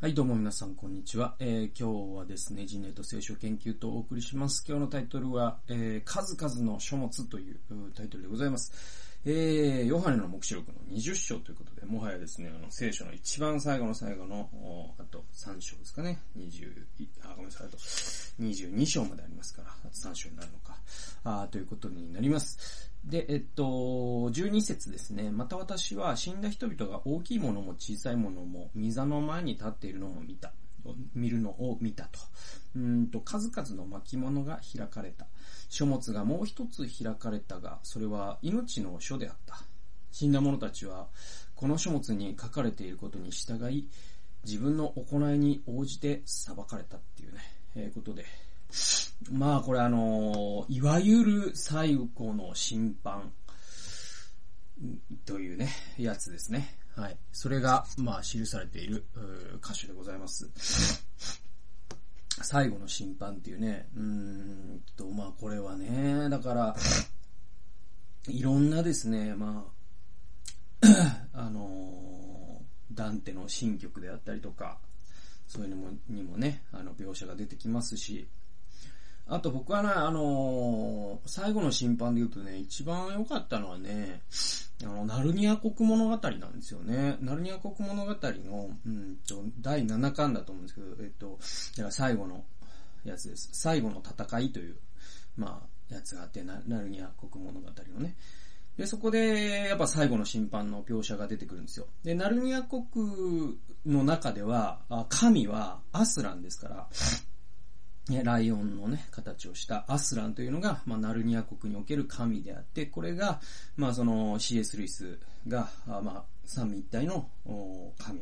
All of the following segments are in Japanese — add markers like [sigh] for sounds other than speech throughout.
はい、どうも皆さん、こんにちは。えー、今日はですね、人類と聖書研究とお送りします。今日のタイトルは、えー、数々の書物というタイトルでございます。えー、ヨハネの目視録の20章ということで、もはやですね、あの、聖書の一番最後の最後の、あと3章ですかね。20、あ、ごめんなさい、あと22章までありますから、あと3章になるのか。あということになります。で、えっと、12節ですね。また私は死んだ人々が大きいものも小さいものも、御座の前に立っているのも見た。見るのを見たと。うんと、数々の巻物が開かれた。書物がもう一つ開かれたが、それは命の書であった。死んだ者たちは、この書物に書かれていることに従い、自分の行いに応じて裁かれたっていうね、えー、ことで。まあこれあのいわゆる最後の審判というね、やつですね。はい。それが、まあ記されている箇所でございます。最後の審判っていうね、うーんと、まあこれはね、だから、いろんなですね、まあ、あのダンテの新曲であったりとか、そういうのもにもね、あの描写が出てきますし、あと僕はね、あのー、最後の審判で言うとね、一番良かったのはね、あの、ナルニア国物語なんですよね。ナルニア国物語の、うんと、第7巻だと思うんですけど、えっと、だから最後のやつです。最後の戦いという、まあ、やつがあって、ナルニア国物語のね。で、そこで、やっぱ最後の審判の描写が出てくるんですよ。で、ナルニア国の中では、神はアスランですから、ライオンのね、形をしたアスランというのが、まあ、ナルニア国における神であって、これが、まあ、その CS ルイスが、まあ、三位一体の神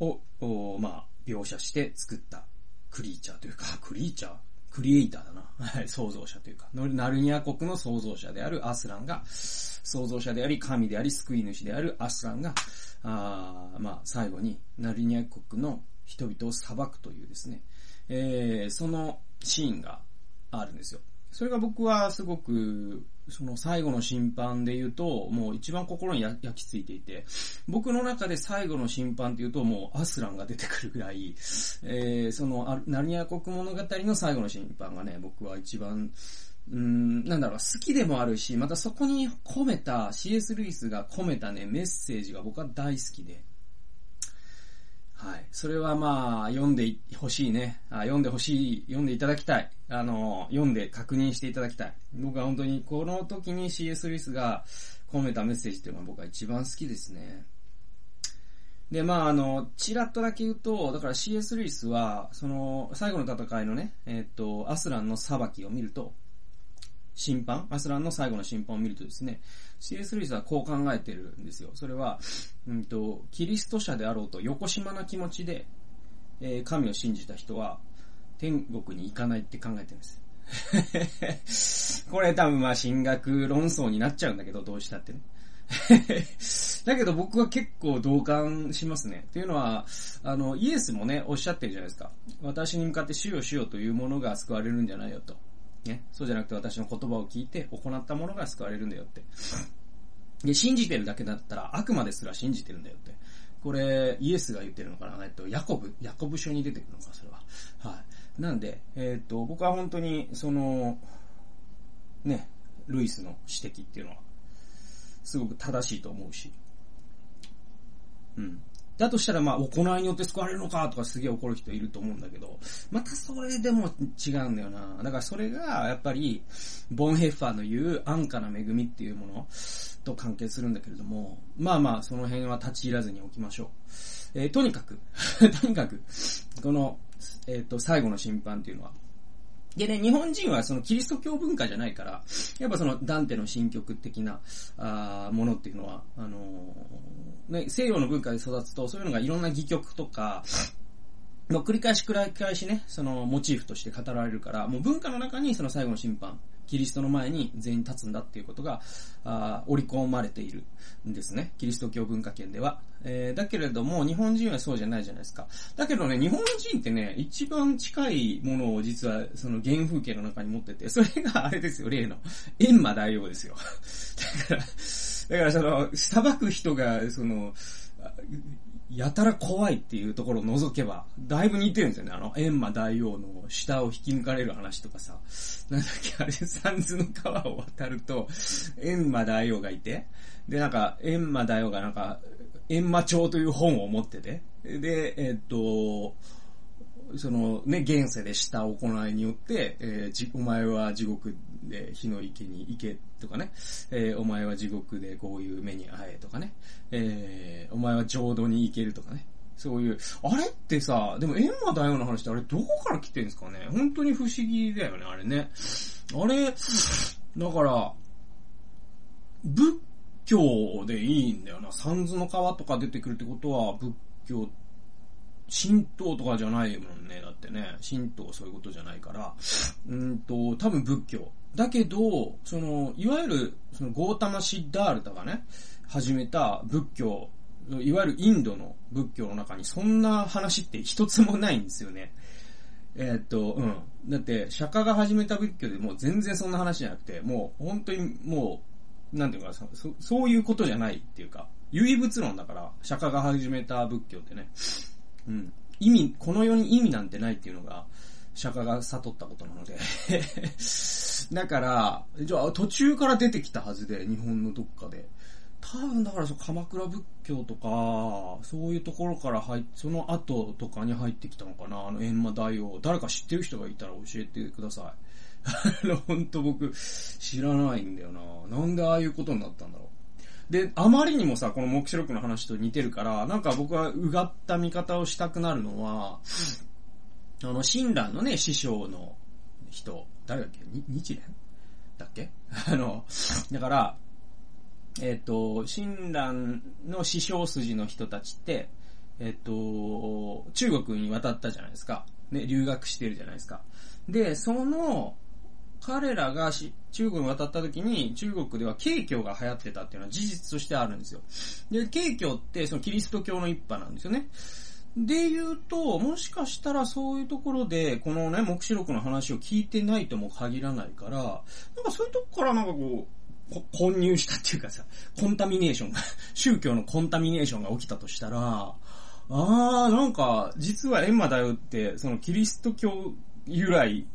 を、まあ、描写して作ったクリーチャーというか、クリーチャー？クリエイターだな。はい、創造者というか、ナルニア国の創造者であるアスランが、創造者であり、神であり、救い主であるアスランが、あまあ、最後に、ナルニア国の人々を裁くというですね、えー、そのシーンがあるんですよ。それが僕はすごく、その最後の審判で言うと、もう一番心に焼き付いていて、僕の中で最後の審判って言うともうアスランが出てくるぐらい、えー、そのナニア国物語の最後の審判がね、僕は一番、うん、なんだろう、好きでもあるし、またそこに込めた、CS ルイスが込めたね、メッセージが僕は大好きで、はい。それはまあ、読んでほしいね。あ読んでほしい、読んでいただきたい。あの、読んで確認していただきたい。僕は本当にこの時に CS ルイスが込めたメッセージっていうのは僕は一番好きですね。で、まあ、あの、ちらっとだけ言うと、だから CS ルイスは、その、最後の戦いのね、えっ、と、アスランの裁きを見ると、審判アスランの最後の審判を見るとですね、C.S. ルイスはこう考えてるんですよ。それは、うんと、キリスト者であろうと横島な気持ちで、えー、神を信じた人は、天国に行かないって考えてるんです。[laughs] これ多分まあ神学論争になっちゃうんだけど、どうしたってね。[laughs] だけど僕は結構同感しますね。というのは、あの、イエスもね、おっしゃってるじゃないですか。私に向かって主よ主よというものが救われるんじゃないよと。ね。そうじゃなくて私の言葉を聞いて行ったものが救われるんだよって。で、信じてるだけだったら悪魔ですら信じてるんだよって。これ、イエスが言ってるのかなえっと、ヤコブ、ヤコブ書に出てくるのか、それは。はい。なんで、えっと、僕は本当に、その、ね、ルイスの指摘っていうのは、すごく正しいと思うし。うん。だとしたら、まあ、行いによって救われるのかとかすげえ怒る人いると思うんだけど、またそれでも違うんだよな。だからそれが、やっぱり、ボンヘッファーの言う安価な恵みっていうものと関係するんだけれども、まあまあ、その辺は立ち入らずにおきましょう。えー、とにかく、[laughs] とにかく、この、えっ、ー、と、最後の審判っていうのは、でね、日本人はそのキリスト教文化じゃないから、やっぱそのダンテの新曲的な、あものっていうのは、あのー、ね、西洋の文化で育つと、そういうのがいろんな戯曲とか、の繰り返し繰り返しね、そのモチーフとして語られるから、もう文化の中にその最後の審判、キリストの前に全員立つんだっていうことが、あ織り込まれているんですね。キリスト教文化圏では。えー、だけれども、日本人はそうじゃないじゃないですか。だけどね、日本人ってね、一番近いものを実は、その原風景の中に持ってて、それがあれですよ、例の、閻魔大王ですよ。[laughs] だから、だからその、裁く人が、その、やたら怖いっていうところを除けば、だいぶ似てるんですよね。あの、閻魔大王の下を引き抜かれる話とかさ、なんだっけ、あれ、三途の川を渡ると、閻魔大王がいて、で、なんか、閻魔大王がなんか、閻魔帳という本を持ってて、で、えっと、そのね、現世でした行いによって、えー、お前は地獄で火の池に行けとかね、えー、お前は地獄でこういう目に会えとかね、えー、お前は浄土に行けるとかね。そういう、あれってさ、でも閻魔大王の話ってあれどこから来てんですかね？本当に不思議だよね、あれね。あれ、だから、仏教でいいんだよな。三途の川とか出てくるってことは仏教神道とかじゃないもんね。だってね、神道そういうことじゃないから、うんと、多分仏教。だけど、その、いわゆる、その、ゴータマ・シッダールタがね、始めた仏教、いわゆるインドの仏教の中にそんな話って一つもないんですよね。えー、っと、うん。だって、釈迦が始めた仏教でもう全然そんな話じゃなくて、もう本当にもう、なんていうかそ、そういうことじゃないっていうか、唯物論だから、釈迦が始めた仏教ってね。うん。意味、この世に意味なんてないっていうのが、釈迦が悟ったことなので [laughs] だから、じゃあ途中から出てきたはずで、日本のどっかで。多分だからそ鎌倉仏教とか、そういうところから入っ、その後とかに入ってきたのかな、あの閻魔大王。誰か知ってる人がいたら教えてください。[laughs] あのほんと僕、知らないんだよな。なんでああいうことになったんだろう。で、あまりにもさ、この目視録の話と似てるから、なんか僕はうがった見方をしたくなるのは、あの、親鸞のね、師匠の人、誰だっけ？日蓮？だっけ？[laughs] あの、だから、えっ、ー、と、親鸞の師匠筋の人たちって、えっ、ー、と、中国に渡ったじゃないですか。ね、留学してるじゃないですか。で、その、彼らがし中国に渡った時に中国では慶教が流行ってたっていうのは事実としてあるんですよ。で、慶教ってそのキリスト教の一派なんですよね。で言うと、もしかしたらそういうところで、このね、目視録の話を聞いてないとも限らないから、なんかそういうとこからなんかこう、混入したっていうかさ、コンタミネーションが、宗教のコンタミネーションが起きたとしたら、あー、なんか、実はエンマだよって、そのキリスト教由来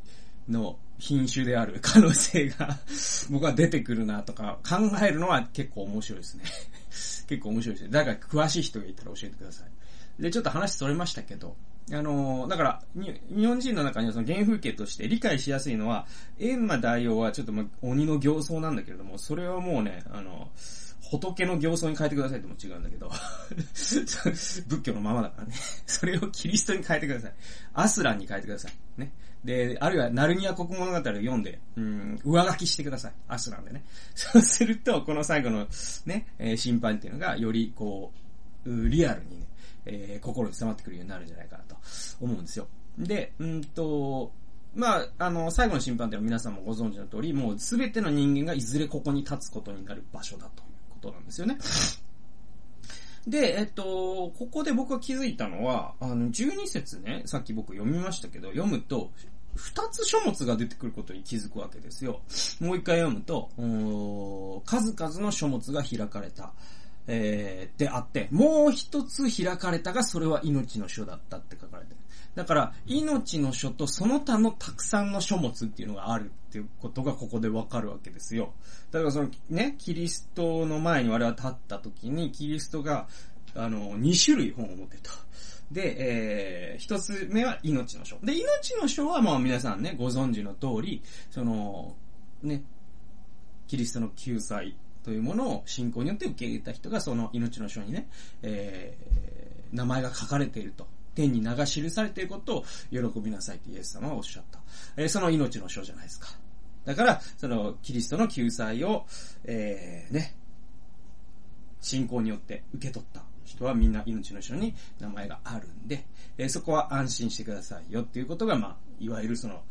の品種である可能性が [laughs] 僕は出てくるなとか考えるのは結構面白いですね [laughs] 結構面白いですね。だから詳しい人がいたら教えてください。で、ちょっと話それましたけど、あの、だから、日本人の中にはその原風景として理解しやすいのは、閻魔大王はちょっと鬼の形相なんだけれども、それはもうね、あの仏の形相に変えてくださいっても違うんだけど [laughs] 仏教のままだからねそれをキリストに変えてください。アスランに変えてください。ね。で、あるいは、ナルニア国物語を読んで、うん、上書きしてください。アスランでね。[laughs] そうすると、この最後のね、えー、審判っていうのが、より、こう、リアルにね、えー、心に迫ってくるようになるんじゃないかなと思うんですよ。で、うんと、まあ、あの、最後の審判っていうのは皆さんもご存知の通り、もうすべての人間がいずれここに立つことになる場所だとことなんですよね。で、えっと、ここで僕が気づいたのは、あの、12節ね、さっき僕読みましたけど、読むと、二つ書物が出てくることに気づくわけですよ。もう一回読むと、数々の書物が開かれた。えー、であって、もう一つ開かれたが、それは命の書だったって書かれてる。だから、命の書とその他のたくさんの書物っていうのがあるっていうことがここでわかるわけですよ。だからそのね、キリストの前に我々は立った時に、キリストが、あの、二種類本を持ってた。で、えー、一つ目は命の書。で、命の書はもう皆さんね、ご存知の通り、その、ね、キリストの救済というものを信仰によって受け入れた人がその命の書にね、えー、名前が書かれていると。天に名が記されていることを喜びなさいってイエス様はおっしゃった。えー、その命の書じゃないですか。だから、その、キリストの救済を、えー、ね、信仰によって受け取った人はみんな命の書に名前があるんで、えー、そこは安心してくださいよっていうことが、まあ、いわゆるその、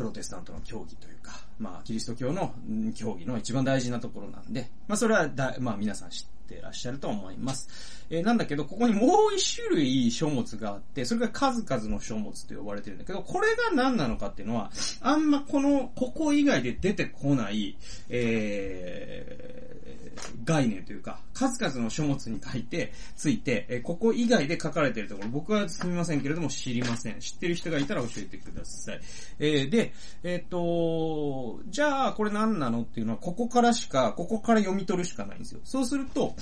プロテスタントの教義というか、まあ、キリスト教の教義の一番大事なところなんで、まあ、それはだ、まあ、皆さん知ってってらっしゃると思います。えー、なんだけど、ここにもう一種類書物があって、それが数々の書物と呼ばれてるんだけど、これが何なのかっていうのは、あんまこの、ここ以外で出てこない、えー、概念というか、数々の書物に書いて、ついて、えここ以外で書かれてるところ、僕はすみませんけれども知りません。知ってる人がいたら教えてください。えー、で、えっ、ー、と、じゃあ、これ何なのっていうのは、ここからしか、ここから読み取るしかないんですよ。そうすると、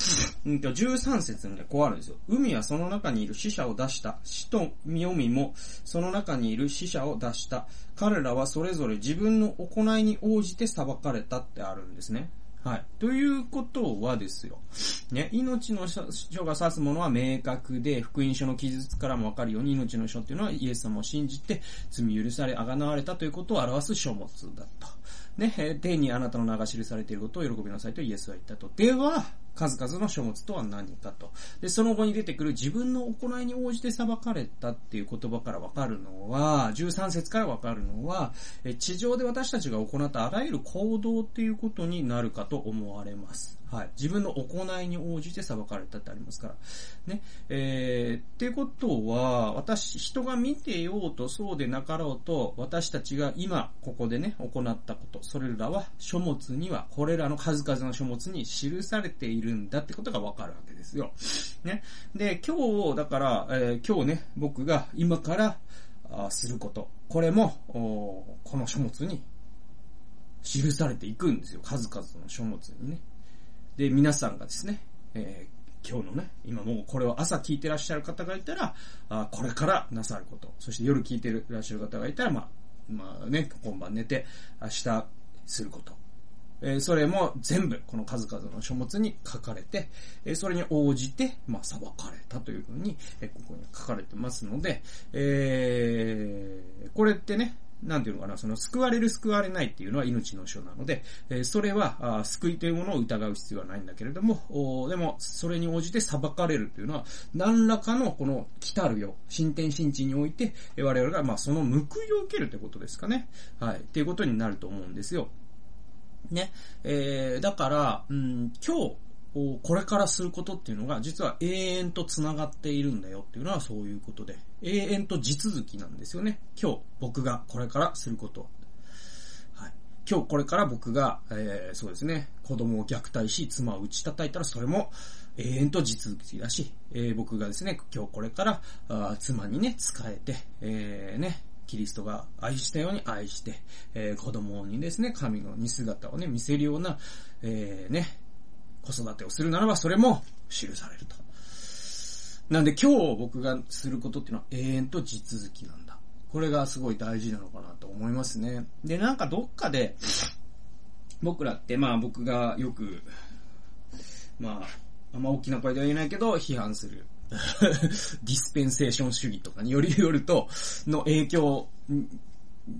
うん。と、13節にね、こうあるん。ですよ。海はその中にいる死者を出した。死とみも、その中にいる死者を出した。彼らはそれぞれ自分の行いに応じて裁かれたってあるん。ですね。はい。ということはですよ。ね、命の書が指すものは明確で、福音書の記述からもわかるように、命の書っていうのはイエス様を信じて、罪許され、あがなわれたということを表す書物だと。ね、天にあなたの名が記されていることを喜びなさいとイエスは言ったと。では、数々の書物とは何かと。で、その後に出てくる自分の行いに応じて裁かれたっていう言葉からわかるのは、13節からわかるのは、地上で私たちが行ったあらゆる行動っていうことになるかと思われます。はい。自分の行いに応じて裁かれたってありますから。ね。えー、っていうことは、私、人が見てようとそうでなかろうと、私たちが今、ここでね、行ったこと、それらは書物には、これらの数々の書物に記されているんだってことがわかるわけですよ。ね。で、今日、だから、えー、今日ね、僕が今からあすること、これも、この書物に記されていくんですよ。数々の書物にね。で、皆さんがですね、えー、今日のね、今もうこれを朝聞いてらっしゃる方がいたら、あこれからなさること。そして夜聞いてらっしゃる方がいたら、まあ、まあね、今晩寝て、明日すること。えー、それも全部この数々の書物に書かれて、えー、それに応じて、まあ、裁かれたというふうに、えー、ここに書かれてますので、えー、これってね、なんていうのかな、その救われる救われないっていうのは命の書なので、えそれは救いというものを疑う必要はないんだけれども、おでもそれに応じて裁かれるというのは、何らかのこの来たるよ、新天新地において、我々がまあその報いを受けるということですかね。はい。っていうことになると思うんですよ。ね。えー、だから、うん、今日、これからすることっていうのが、実は永遠と繋がっているんだよっていうのはそういうことで、永遠と地続きなんですよね。今日、僕がこれからすることは。はい。今日これから僕が、えー、そうですね、子供を虐待し、妻を打ち叩いたら、それも永遠と地続きだし、えー、僕がですね、今日これからあ妻にね、仕えて、えー、ね、キリストが愛したように愛して、えー、子供にですね、神の似姿をね、見せるような、えー、ね、子育てをするならば、それも記されると。なんで今日僕がすることっていうのは永遠と地続きなんだ。これがすごい大事なのかなと思いますね。で、なんかどっかで、僕らって、まあ僕がよく、まあ、あんま大きな声では言えないけど、批判する。[laughs] ディスペンセーション主義とかによりよると、の影響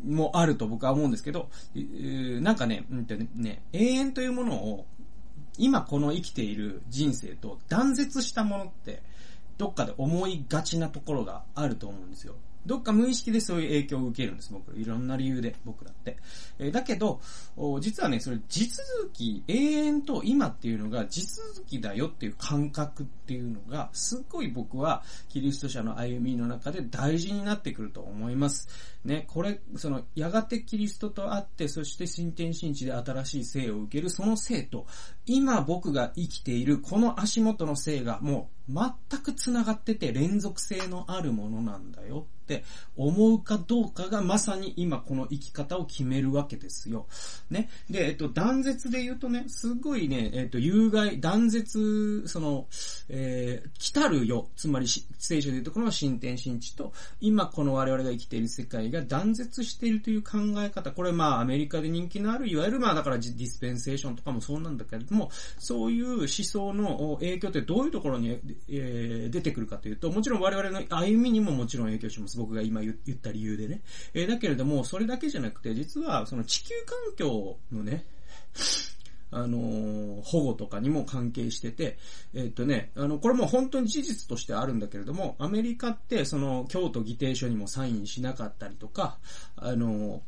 もあると僕は思うんですけど、なんかね、うんとね、永遠というものを今この生きている人生と断絶したものって、どっかで思いがちなところがあると思うんですよ。どっか無意識でそういう影響を受けるんです、僕。いろんな理由で、僕らって。えー、だけど、実はね、それ、地続き、永遠と今っていうのが地続きだよっていう感覚っていうのが、すっごい僕は、キリスト者の歩みの中で大事になってくると思います。ね、これ、その、やがてキリストと会って、そして新天新地で新しい生を受ける、その生と、今僕が生きているこの足元の生がもう全く繋がってて連続性のあるものなんだよって思うかどうかがまさに今この生き方を決めるわけですよ。ね。で、えっと、断絶で言うとね、すごいね、えっと、有害、断絶、その、えー、来たるよ、つまり聖書で言うところの新天新地と、今この我々が生きている世界が断絶しているという考え方、これまあアメリカで人気のある、いわゆるまあだからディスペンセーションとかもそうなんだけれども、そういう思想の影響ってどういうところに、えー、出てくるかというと、もちろん我々の歩みにももちろん影響します。僕が今言った理由でね。えー、だけれども、それだけじゃなくて、実はその地球環境のね、あのー、保護とかにも関係してて、えー、っとね、あの、これも本当に事実としてあるんだけれども、アメリカってその京都議定書にもサインしなかったりとか、あのー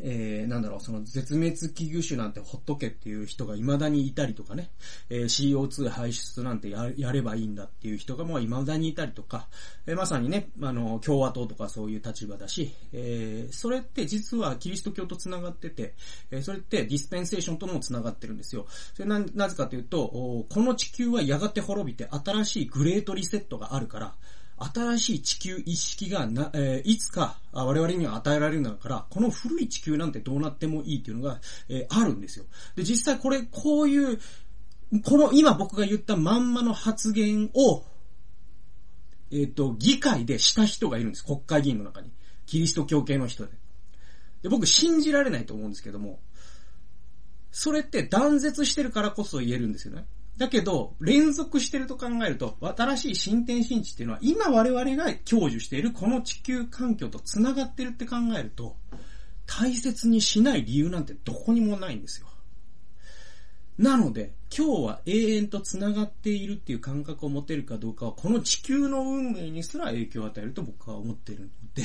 えー、なんだろう、その絶滅危惧種なんてほっとけっていう人が未だにいたりとかね、えー、CO2 排出なんてややればいいんだっていう人がもう未だにいたりとか、えー、まさにね、あの、共和党とかそういう立場だし、えー、それって実はキリスト教と繋がってて、えー、それってディスペンセーションとも繋がってるんですよ。それな、なぜかというと、この地球はやがて滅びて新しいグレートリセットがあるから、新しい地球意識がな、えー、いつか我々には与えられるんだから、この古い地球なんてどうなってもいいっていうのが、えー、あるんですよ。で、実際これ、こういう、この今僕が言ったまんまの発言を、えっ、ー、と、議会でした人がいるんです。国会議員の中に。キリスト教系の人で。で、僕信じられないと思うんですけども、それって断絶してるからこそ言えるんですよね。だけど、連続してると考えると、新しい新天新地っていうのは、今我々が享受しているこの地球環境と繋がってるって考えると、大切にしない理由なんてどこにもないんですよ。なので、今日は永遠と繋がっているっていう感覚を持てるかどうかは、この地球の運命にすら影響を与えると僕は思ってるので、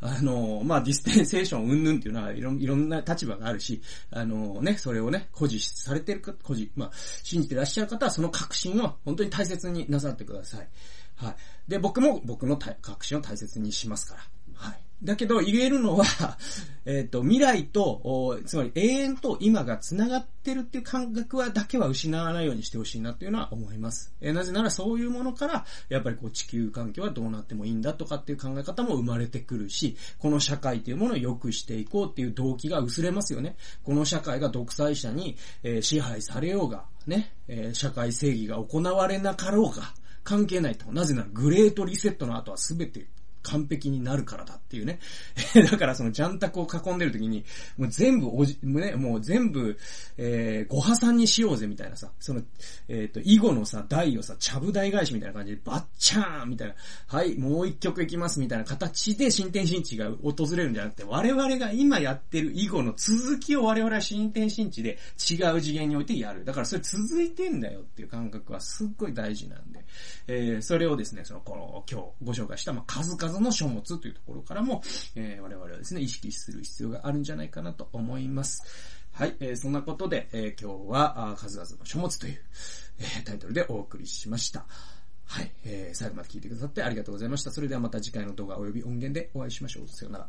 あの、まあ、ディスペンセーション云々っていうのはいろいろんな立場があるし、あのね、それをね、誇示されてるか、誇示、まあ、信じてらっしゃる方はその確信を本当に大切になさってください。はい。で、僕も僕の確信を大切にしますから。はい。だけど言えるのは [laughs] えっと、未来と、つまり永遠と今が繋がってるっていう感覚は、だけは失わないようにしてほしいなっていうのは思います。えー、なぜならそういうものから、やっぱりこう地球環境はどうなってもいいんだとかっていう考え方も生まれてくるし、この社会というものを良くしていこうっていう動機が薄れますよね。この社会が独裁者に、えー、支配されようが、ね、えー、社会正義が行われなかろうが、関係ないと。なぜならグレートリセットの後は全て完璧になるからだっていうね。[laughs] だからそのジャンタクを囲んでる時に、もう全部おじ、ね、もう全部、えー、ご破産にしようぜみたいなさ、その、えっ、ー、と、囲碁のさ、台をさ、ちゃぶ台返しみたいな感じで、バッチャーンみたいな、はい、もう一曲いきますみたいな形で新天新地が訪れるんじゃなくて、我々が今やってる囲碁の続きを我々は新天新地で違う次元においてやる。だからそれ続いてんだよっていう感覚はすっごい大事なんで、えー、それをですね、その、この、今日ご紹介した、まあ、数々の書物というところからも、えー、我々はですね、意識する必要があるんじゃないかなと思います。はい、えー、そんなことで、えー、今日は、数々の書物という、えー、タイトルでお送りしました。はい、えー、最後まで聞いてくださってありがとうございました。それではまた次回の動画及び音源でお会いしましょう。さようなら。